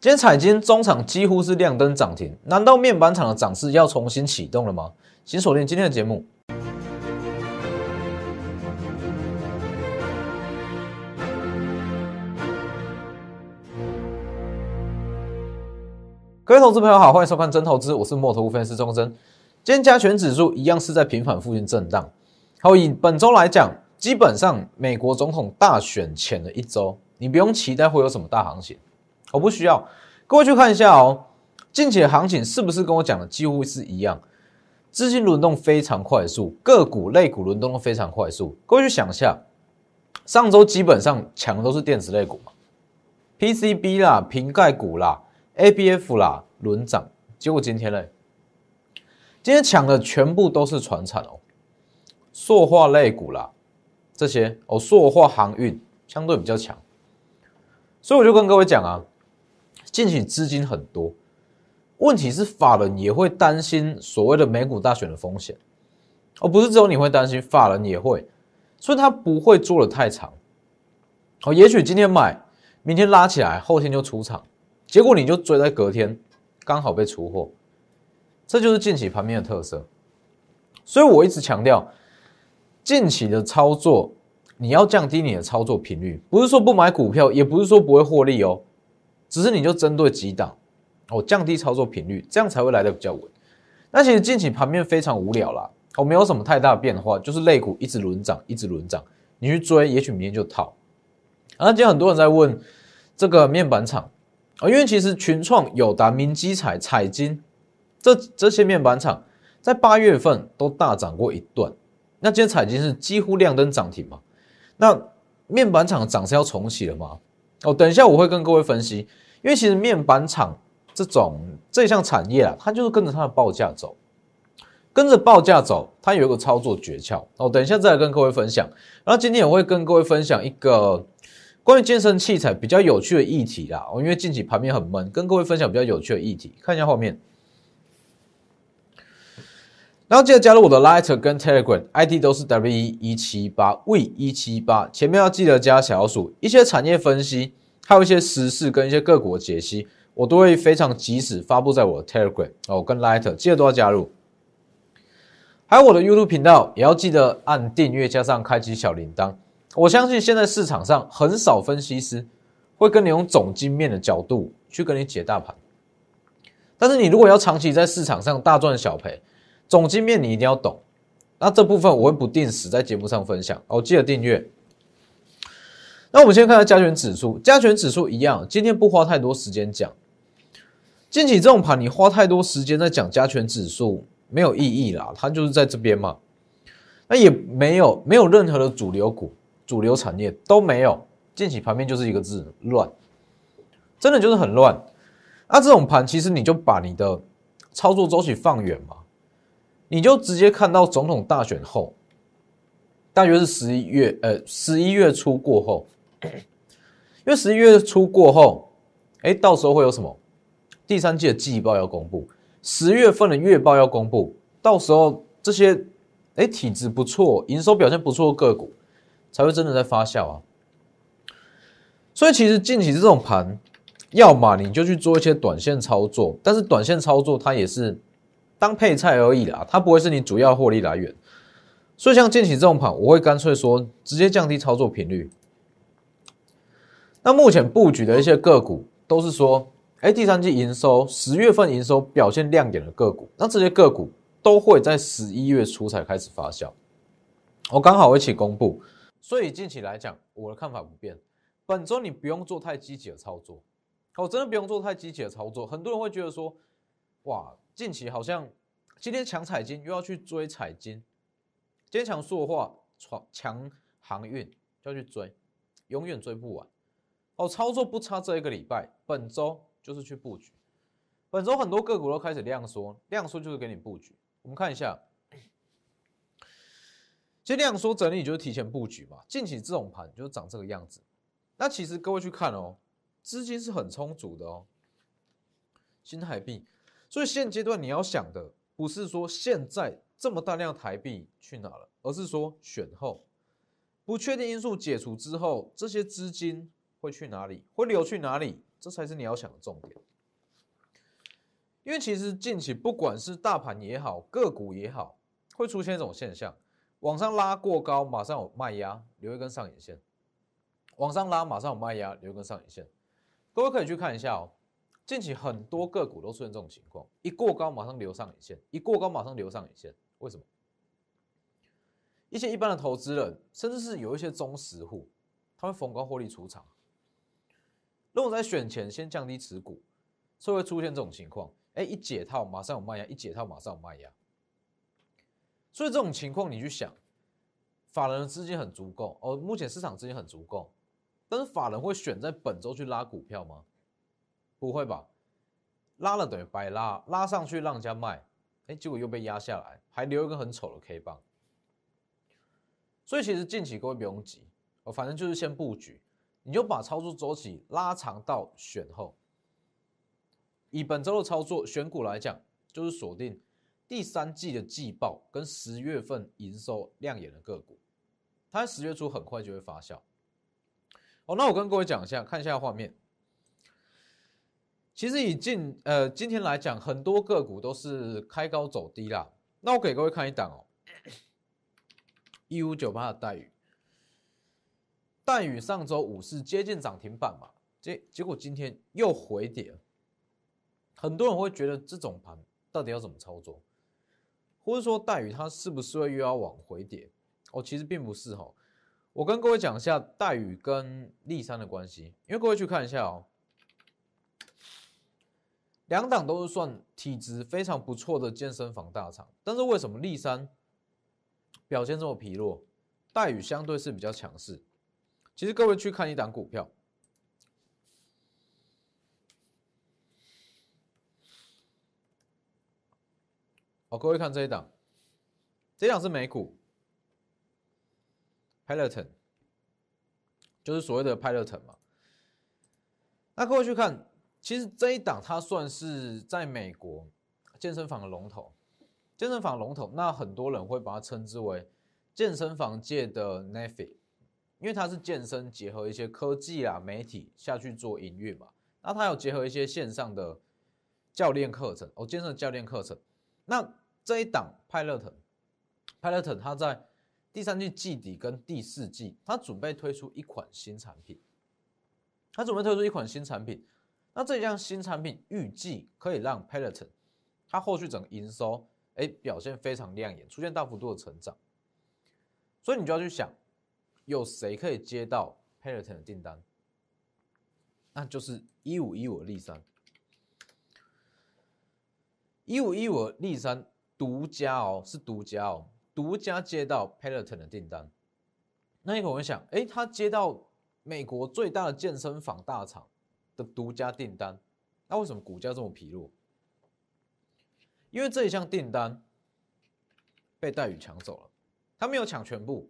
今天彩金中场几乎是亮灯涨停，难道面板厂的涨势要重新启动了吗？请锁定今天的节目。各位投资朋友好，欢迎收看真投资，我是墨头分析师钟真。今天加权指数一样是在平反附近震荡。好，以本周来讲，基本上美国总统大选前的一周，你不用期待会有什么大行情，我不需要。各位去看一下哦，近期的行情是不是跟我讲的几乎是一样？资金轮动非常快速，个股、类股轮动都非常快速。各位去想一下，上周基本上抢的都是电子类股嘛，PCB 啦、瓶盖股啦。A B F 啦轮涨，结果今天嘞，今天抢的全部都是船产哦，塑化类股啦，这些哦，塑化航运相对比较强，所以我就跟各位讲啊，近期资金很多，问题是法人也会担心所谓的美股大选的风险，哦，不是只有你会担心，法人也会，所以他不会做的太长，哦，也许今天买，明天拉起来，后天就出场。结果你就追在隔天，刚好被出货，这就是近期盘面的特色。所以我一直强调，近期的操作你要降低你的操作频率，不是说不买股票，也不是说不会获利哦，只是你就针对几档哦，降低操作频率，这样才会来的比较稳。那其实近期盘面非常无聊啦，哦，没有什么太大的变化，就是类股一直轮涨，一直轮涨，你去追，也许明天就套。然后今天很多人在问这个面板厂。啊，因为其实群创、友达、明基彩、彩金这这些面板厂在八月份都大涨过一段，那今天彩金是几乎亮灯涨停嘛？那面板厂涨是要重启了吗？哦，等一下我会跟各位分析，因为其实面板厂这种这项产业啊，它就是跟着它的报价走，跟着报价走，它有一个操作诀窍哦。等一下再来跟各位分享，然后今天我会跟各位分享一个。关于健身器材比较有趣的议题啦，哦，因为近期盘面很闷，跟各位分享比较有趣的议题，看一下后面。然后记得加入我的 Light 跟 Telegram，ID 都是 W 一七八 V 一七八，前面要记得加小数。一些产业分析，还有一些时事跟一些个股的解析，我都会非常及时发布在我的 Telegram 哦，跟 Light 记得都要加入。还有我的 YouTube 频道，也要记得按订阅，加上开启小铃铛。我相信现在市场上很少分析师会跟你用总经面的角度去跟你解大盘，但是你如果要长期在市场上大赚小赔，总经面你一定要懂。那这部分我会不定时在节目上分享哦，记得订阅。那我们先看下加权指数，加权指数一样，今天不花太多时间讲。近期这种盘你花太多时间在讲加权指数没有意义啦，它就是在这边嘛，那也没有没有任何的主流股。主流产业都没有，近期盘面就是一个字乱，真的就是很乱。那这种盘其实你就把你的操作周期放远嘛，你就直接看到总统大选后，大约是十一月，呃，十一月初过后，因为十一月初过后，哎，到时候会有什么？第三季的季报要公布，十月份的月报要公布，到时候这些哎体质不错、营收表现不错的个股。才会真的在发酵啊！所以其实近期这种盘，要么你就去做一些短线操作，但是短线操作它也是当配菜而已啦，它不会是你主要获利来源。所以像近期这种盘，我会干脆说直接降低操作频率。那目前布局的一些个股都是说，哎，第三季营收十月份营收表现亮点的个股，那这些个股都会在十一月初才开始发酵，我刚好一起公布。所以近期来讲，我的看法不变。本周你不用做太积极的操作，哦，真的不用做太积极的操作。很多人会觉得说，哇，近期好像今天抢彩金又要去追彩金，今天抢塑化、抢强航运就要去追，永远追不完。哦，操作不差这一个礼拜，本周就是去布局。本周很多个股都开始量缩，量缩就是给你布局。我们看一下。其实量缩整理就是提前布局嘛，近期这种盘就是长这个样子。那其实各位去看哦，资金是很充足的哦，新台币。所以现阶段你要想的不是说现在这么大量台币去哪了，而是说选后不确定因素解除之后，这些资金会去哪里，会流去哪里，这才是你要想的重点。因为其实近期不管是大盘也好，个股也好，会出现一种现象：往上拉过高，马上有卖压，留一根上影线；往上拉，马上有卖压，留一根上影线。各位可以去看一下哦，近期很多个股都出现这种情况：一过高马上留上影线，一过高马上留上影线。为什么？一些一般的投资人，甚至是有一些中实户，他会逢高获利出场。如果在选前先降低持股，就会出现这种情况。哎，一解套马上有卖压，一解套马上有卖压。所以这种情况你去想，法人的资金很足够哦，目前市场资金很足够，但是法人会选在本周去拉股票吗？不会吧，拉了等于白拉，拉上去让人家卖，哎，结果又被压下来，还留一个很丑的 K 棒。所以其实近期各位不用急，哦，反正就是先布局，你就把操作周期拉长到选后。以本周的操作选股来讲，就是锁定第三季的季报跟十月份营收亮眼的个股，它在十月初很快就会发酵。哦，那我跟各位讲一下，看一下画面。其实以近呃今天来讲，很多个股都是开高走低啦。那我给各位看一档哦。一五九八的待遇，待遇上周五是接近涨停板嘛？结结果今天又回跌，很多人会觉得这种盘到底要怎么操作，或者说待遇它是不是会又要往回跌？哦，其实并不是哈。我跟各位讲一下待遇跟利山的关系，因为各位去看一下哦，两档都是算体质非常不错的健身房大厂，但是为什么立山？表现这么疲弱，待遇相对是比较强势。其实各位去看一档股票，好，各位看这一档，这一档是美股，Peloton，就是所谓的 Peloton 嘛。那各位去看，其实这一档它算是在美国健身房的龙头。健身房龙头，那很多人会把它称之为健身房界的 n e f i 因为它是健身结合一些科技啊、媒体下去做营运嘛。那它有结合一些线上的教练课程哦，健身教练课程。那这一档派乐腾，派乐腾它在第三季季底跟第四季，它准备推出一款新产品。它准备推出一款新产品，那这项新产品预计可以让 Peloton 它后续整个营收。哎，表现非常亮眼，出现大幅度的成长，所以你就要去想，有谁可以接到 Peloton 的订单？那就是一五一五立三，一五一五立三独家哦，是独家哦，独家接到 Peloton 的订单。那你可能会想，哎，他接到美国最大的健身房大厂的独家订单，那为什么股价这么疲弱？因为这一项订单被戴宇抢走了，他没有抢全部，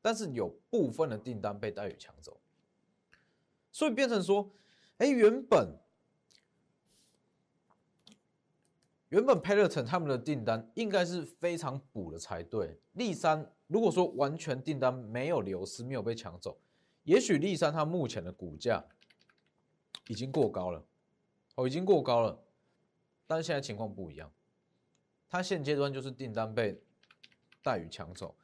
但是有部分的订单被戴宇抢走，所以变成说，哎，原本原本 Peloton 他们的订单应该是非常补的才对。立三如果说完全订单没有流失，没有被抢走，也许立三它目前的股价已经过高了，哦，已经过高了，但是现在情况不一样。它现阶段就是订单被待遇抢走，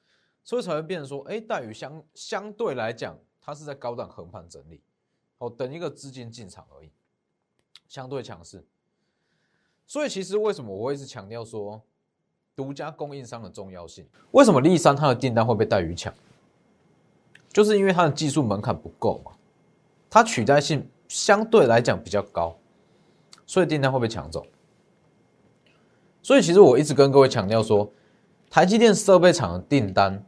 所以才会变成说，哎，待遇相相对来讲，它是在高档横盘整理，哦，等一个资金进场而已，相对强势。所以其实为什么我会一直强调说，独家供应商的重要性？为什么立三它的订单会被待遇抢？就是因为它的技术门槛不够嘛，它取代性相对来讲比较高，所以订单会被抢走。所以其实我一直跟各位强调说，台积电设备厂的订单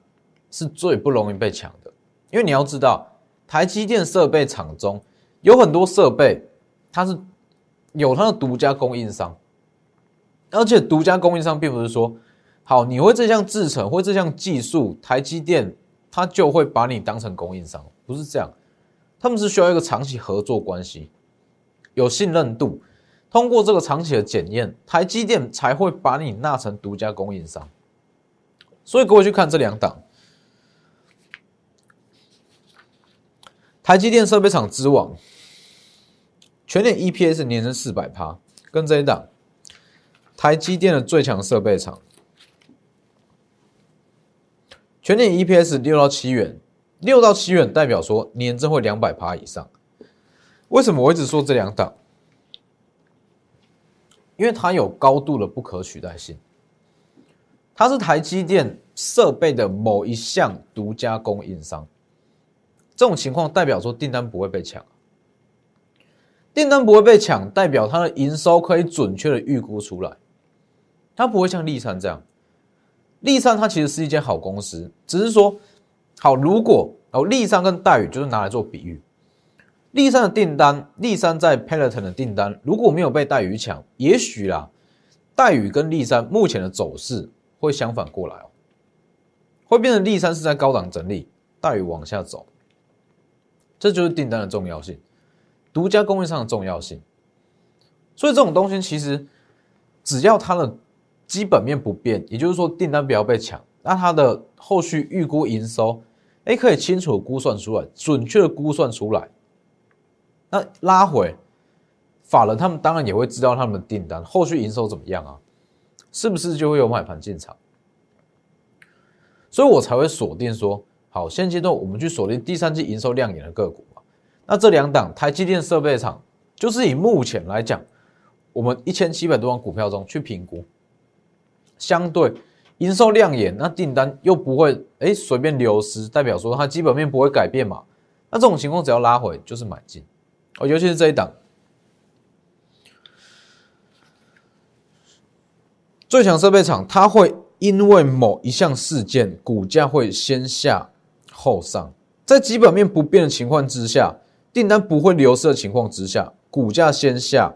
是最不容易被抢的，因为你要知道，台积电设备厂中有很多设备，它是有它的独家供应商，而且独家供应商并不是说，好你会这项制程或这项技术，台积电它就会把你当成供应商，不是这样，他们是需要一个长期合作关系，有信任度。通过这个长期的检验，台积电才会把你纳成独家供应商。所以各位去看这两档，台积电设备厂之王，全年 EPS 年增四百趴，跟这一档台积电的最强设备厂，全年 EPS 六到七元，六到七元代表说年增会两百趴以上。为什么我一直说这两档？因为它有高度的不可取代性，它是台积电设备的某一项独家供应商。这种情况代表说订单不会被抢，订单不会被抢，代表它的营收可以准确的预估出来。它不会像立山这样，立山它其实是一间好公司，只是说好，如果哦立山跟戴宇就是拿来做比喻。立山的订单，立山在 Peloton 的订单如果没有被戴宇抢，也许啦，戴宇跟立山目前的走势会相反过来哦，会变成立山是在高档整理，戴宇往下走，这就是订单的重要性，独家供应商的重要性。所以这种东西其实只要它的基本面不变，也就是说订单不要被抢，那它的后续预估营收，哎，可以清楚估算出来，准确的估算出来。那拉回，法人他们当然也会知道他们的订单后续营收怎么样啊？是不是就会有买盘进场？所以我才会锁定说，好，现阶段我们去锁定第三季营收亮眼的个股嘛。那这两档台积电设备厂，就是以目前来讲，我们一千七百多万股票中去评估，相对营收亮眼，那订单又不会哎随便流失，代表说它基本面不会改变嘛？那这种情况只要拉回就是买进。哦，尤其是这一档，最强设备厂，它会因为某一项事件，股价会先下后上，在基本面不变的情况之下，订单不会流失的情况之下，股价先下，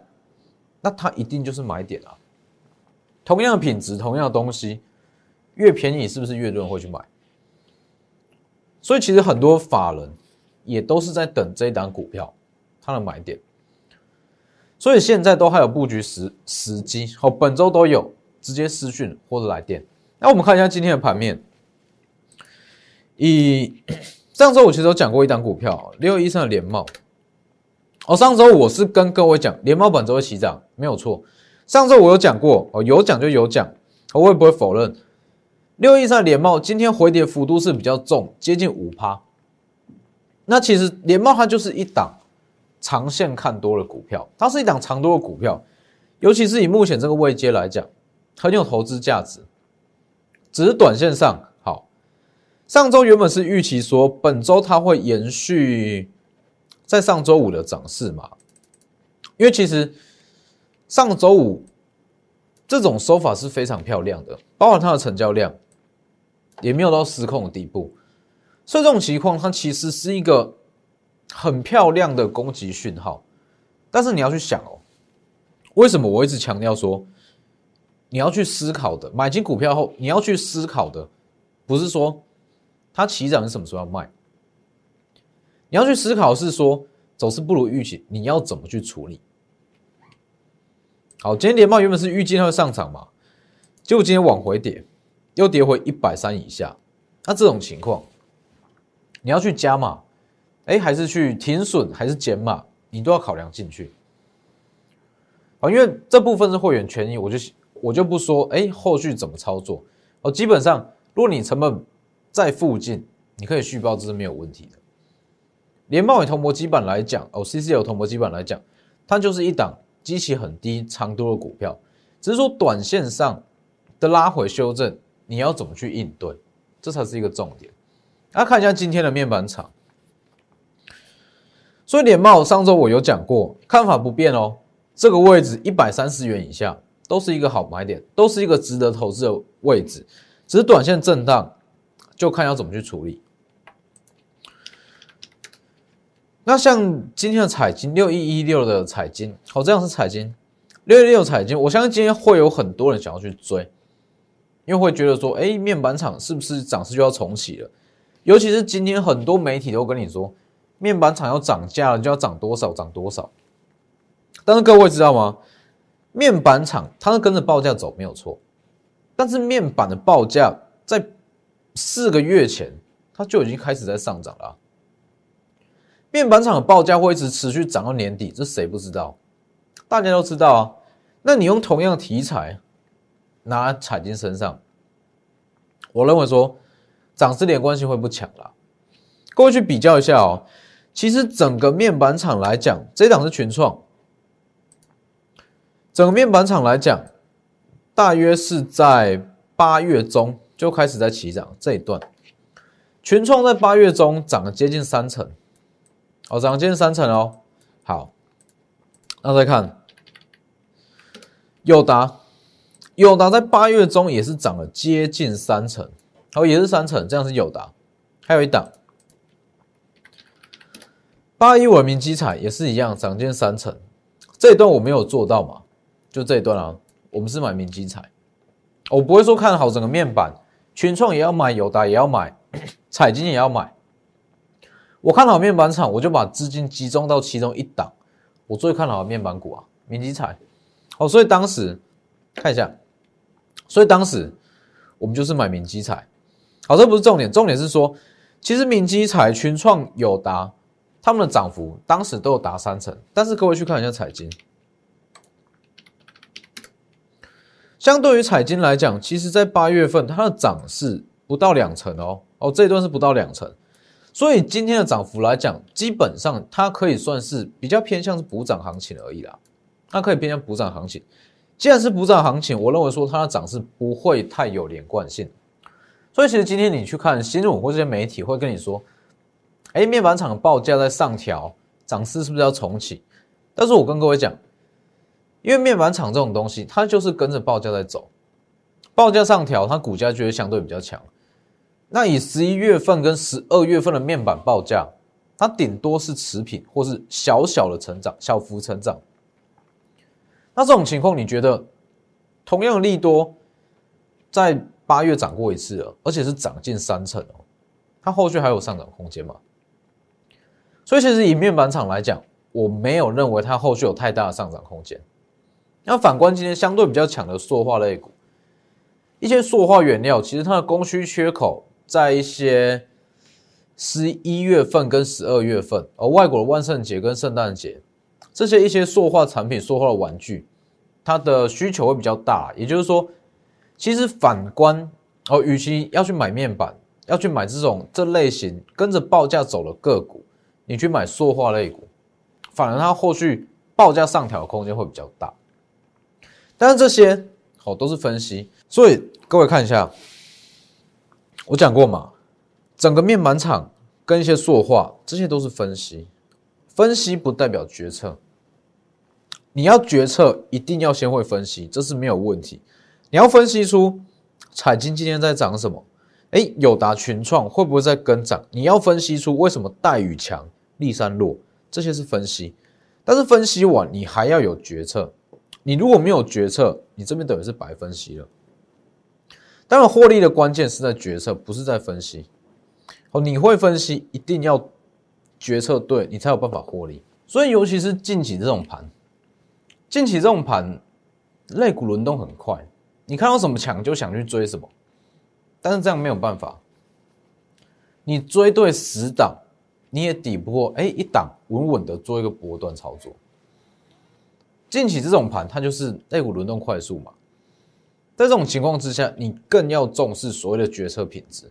那它一定就是买点啊。同样的品质，同样的东西，越便宜是不是越多人会去买？所以其实很多法人也都是在等这一档股票。它的买点，所以现在都还有布局时时机，哦，本周都有直接私讯或者来电。那我们看一下今天的盘面，以 上周我其实有讲过一档股票六一三的联茂，哦，上周我是跟各位讲联茂本周会起涨，没有错。上周我有讲过，哦，有讲就有讲，我也不会否认。六一三联茂今天回跌幅度是比较重，接近五趴。那其实联茂它就是一档。长线看多的股票，它是一档长多的股票，尤其是以目前这个位阶来讲，很有投资价值。只是短线上好，上周原本是预期说本周它会延续在上周五的涨势嘛，因为其实上周五这种手法是非常漂亮的，包含它的成交量也没有到失控的地步，所以这种情况它其实是一个。很漂亮的攻击讯号，但是你要去想哦，为什么我一直强调说，你要去思考的，买进股票后你要去思考的，不是说它起涨是什么时候要卖，你要去思考是说走势不如预期，你要怎么去处理？好，今天连帽原本是预计它会上涨嘛，结果今天往回跌，又跌回一百三以下，那这种情况，你要去加码。哎，还是去停损，还是减码，你都要考量进去啊。因为这部分是会员权益，我就我就不说。哎，后续怎么操作？哦，基本上，如果你成本在附近，你可以续报，这是没有问题的。连贸易同模基板来讲，哦，C C L 同模基板来讲，它就是一档基期很低、长多的股票，只是说短线上的拉回修正，你要怎么去应对，这才是一个重点。那看一下今天的面板厂。所以联茂上周我有讲过，看法不变哦。这个位置一百三十元以下都是一个好买点，都是一个值得投资的位置。只是短线震荡，就看要怎么去处理。那像今天的彩金六一一六的彩金，好，这样是彩金六一六彩金，我相信今天会有很多人想要去追，因为会觉得说，哎，面板厂是不是涨势就要重启了？尤其是今天很多媒体都跟你说。面板厂要涨价了，就要涨多少涨多少。但是各位知道吗？面板厂它是跟着报价走，没有错。但是面板的报价在四个月前，它就已经开始在上涨了。面板厂的报价会一直持续涨到年底，这谁不知道？大家都知道啊。那你用同样的题材拿彩金身上，我认为说涨势连贯性会不强了。各位去比较一下哦，其实整个面板厂来讲，这档是群创，整个面板厂来讲，大约是在八月中就开始在起涨这一段，群创在八月中涨了接近三成，哦，涨了接近三成哦。好，那再看友达，友达在八月中也是涨了接近三成，哦，也是三成，这样是友达，还有一档。八一文明基彩也是一样，涨近三成。这一段我没有做到嘛？就这一段啊，我们是买明基彩，我不会说看好整个面板，群创也要买，友达也要买，彩金也要买。我看好面板厂，我就把资金集中到其中一档，我最看好的面板股啊，明基彩。哦，所以当时看一下，所以当时我们就是买明基彩。好，这不是重点，重点是说，其实明基彩、群创、友达。他们的涨幅当时都有达三成，但是各位去看一下彩金，相对于彩金来讲，其实在八月份它的涨势不到两成哦，哦这一段是不到两成，所以今天的涨幅来讲，基本上它可以算是比较偏向是补涨行情而已啦，它可以偏向补涨行情。既然是补涨行情，我认为说它的涨势不会太有连贯性，所以其实今天你去看新闻或这些媒体会跟你说。哎，面板厂的报价在上调，涨势是不是要重启？但是我跟各位讲，因为面板厂这种东西，它就是跟着报价在走，报价上调，它股价就会相对比较强。那以十一月份跟十二月份的面板报价，它顶多是持平或是小小的成长，小幅成长。那这种情况，你觉得同样利多在八月涨过一次了，而且是涨近三成哦，它后续还有上涨空间吗？所以其实以面板厂来讲，我没有认为它后续有太大的上涨空间。那反观今天相对比较强的塑化类股，一些塑化原料，其实它的供需缺口在一些十一月份跟十二月份，而外国的万圣节跟圣诞节这些一些塑化产品、塑化的玩具，它的需求会比较大。也就是说，其实反观哦，与其要去买面板，要去买这种这类型跟着报价走的个股。你去买塑化类股，反而它后续报价上调的空间会比较大。但是这些好都是分析，所以各位看一下，我讲过嘛，整个面板厂跟一些塑化，这些都是分析，分析不代表决策。你要决策，一定要先会分析，这是没有问题。你要分析出彩金今天在涨什么，哎，友达群创会不会在跟涨？你要分析出为什么带宇强。立山落，这些是分析，但是分析完你还要有决策。你如果没有决策，你这边等于是白分析了。当然，获利的关键是在决策，不是在分析。哦，你会分析，一定要决策对，你才有办法获利。所以，尤其是近期这种盘，近期这种盘，类股轮动很快，你看到什么强就想去追什么，但是这样没有办法。你追对十档。你也抵不过，哎，一档稳稳的做一个波段操作。近期这种盘，它就是 A 股轮动快速嘛。在这种情况之下，你更要重视所谓的决策品质。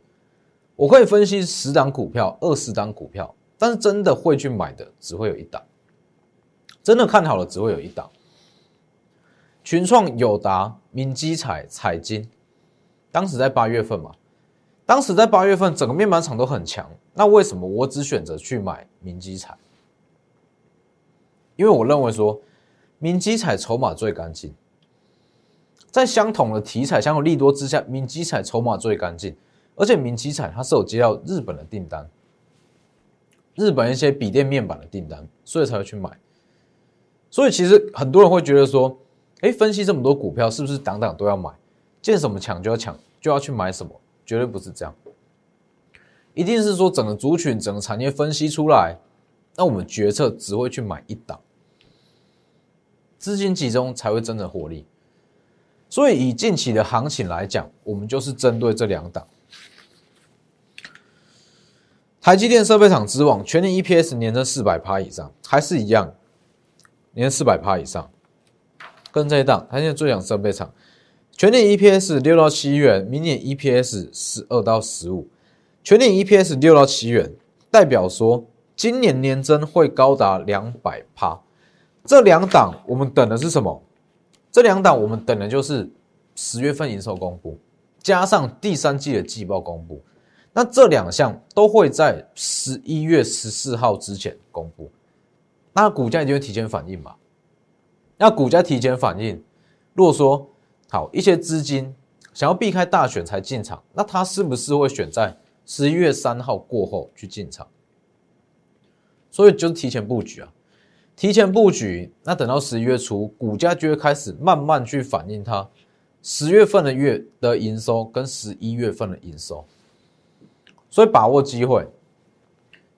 我可以分析十档股票、二十档股票，但是真的会去买的只会有一档，真的看好了只会有一档。群创、友达、明基彩、彩金，当时在八月份嘛。当时在八月份，整个面板厂都很强。那为什么我只选择去买明基彩？因为我认为说，明基彩筹码最干净，在相同的题材、相同利多之下，明基彩筹码最干净。而且明基彩它是有接到日本的订单，日本一些笔电面板的订单，所以才会去买。所以其实很多人会觉得说，哎，分析这么多股票，是不是档档都要买？见什么抢就要抢，就要去买什么？绝对不是这样，一定是说整个族群、整个产业分析出来，那我们决策只会去买一档，资金集中才会真的获利。所以以近期的行情来讲，我们就是针对这两档，台积电设备厂之王，全年 EPS 年增四百趴以上，还是一样，年四百趴以上。跟这一档，台积电最强设备厂，全年 EPS 六到七元，明年 EPS 十二到十五，全年 EPS 六到七元，代表说今年年增会高达两百趴。这两档我们等的是什么？这两档我们等的就是十月份营收公布，加上第三季的季报公布。那这两项都会在十一月十四号之前公布，那股价就会提前反应嘛？那股价提前反应，如果说好一些资金想要避开大选才进场，那他是不是会选在十一月三号过后去进场？所以就提前布局啊。提前布局，那等到十一月初，股价就会开始慢慢去反映它十月份的月的营收跟十一月份的营收，所以把握机会。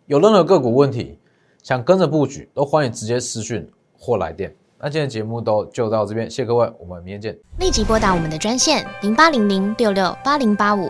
有任何个股问题想跟着布局，都欢迎直接私讯或来电。那今天的节目都就到这边，谢谢各位，我们明天见。立即拨打我们的专线零八零零六六八零八五。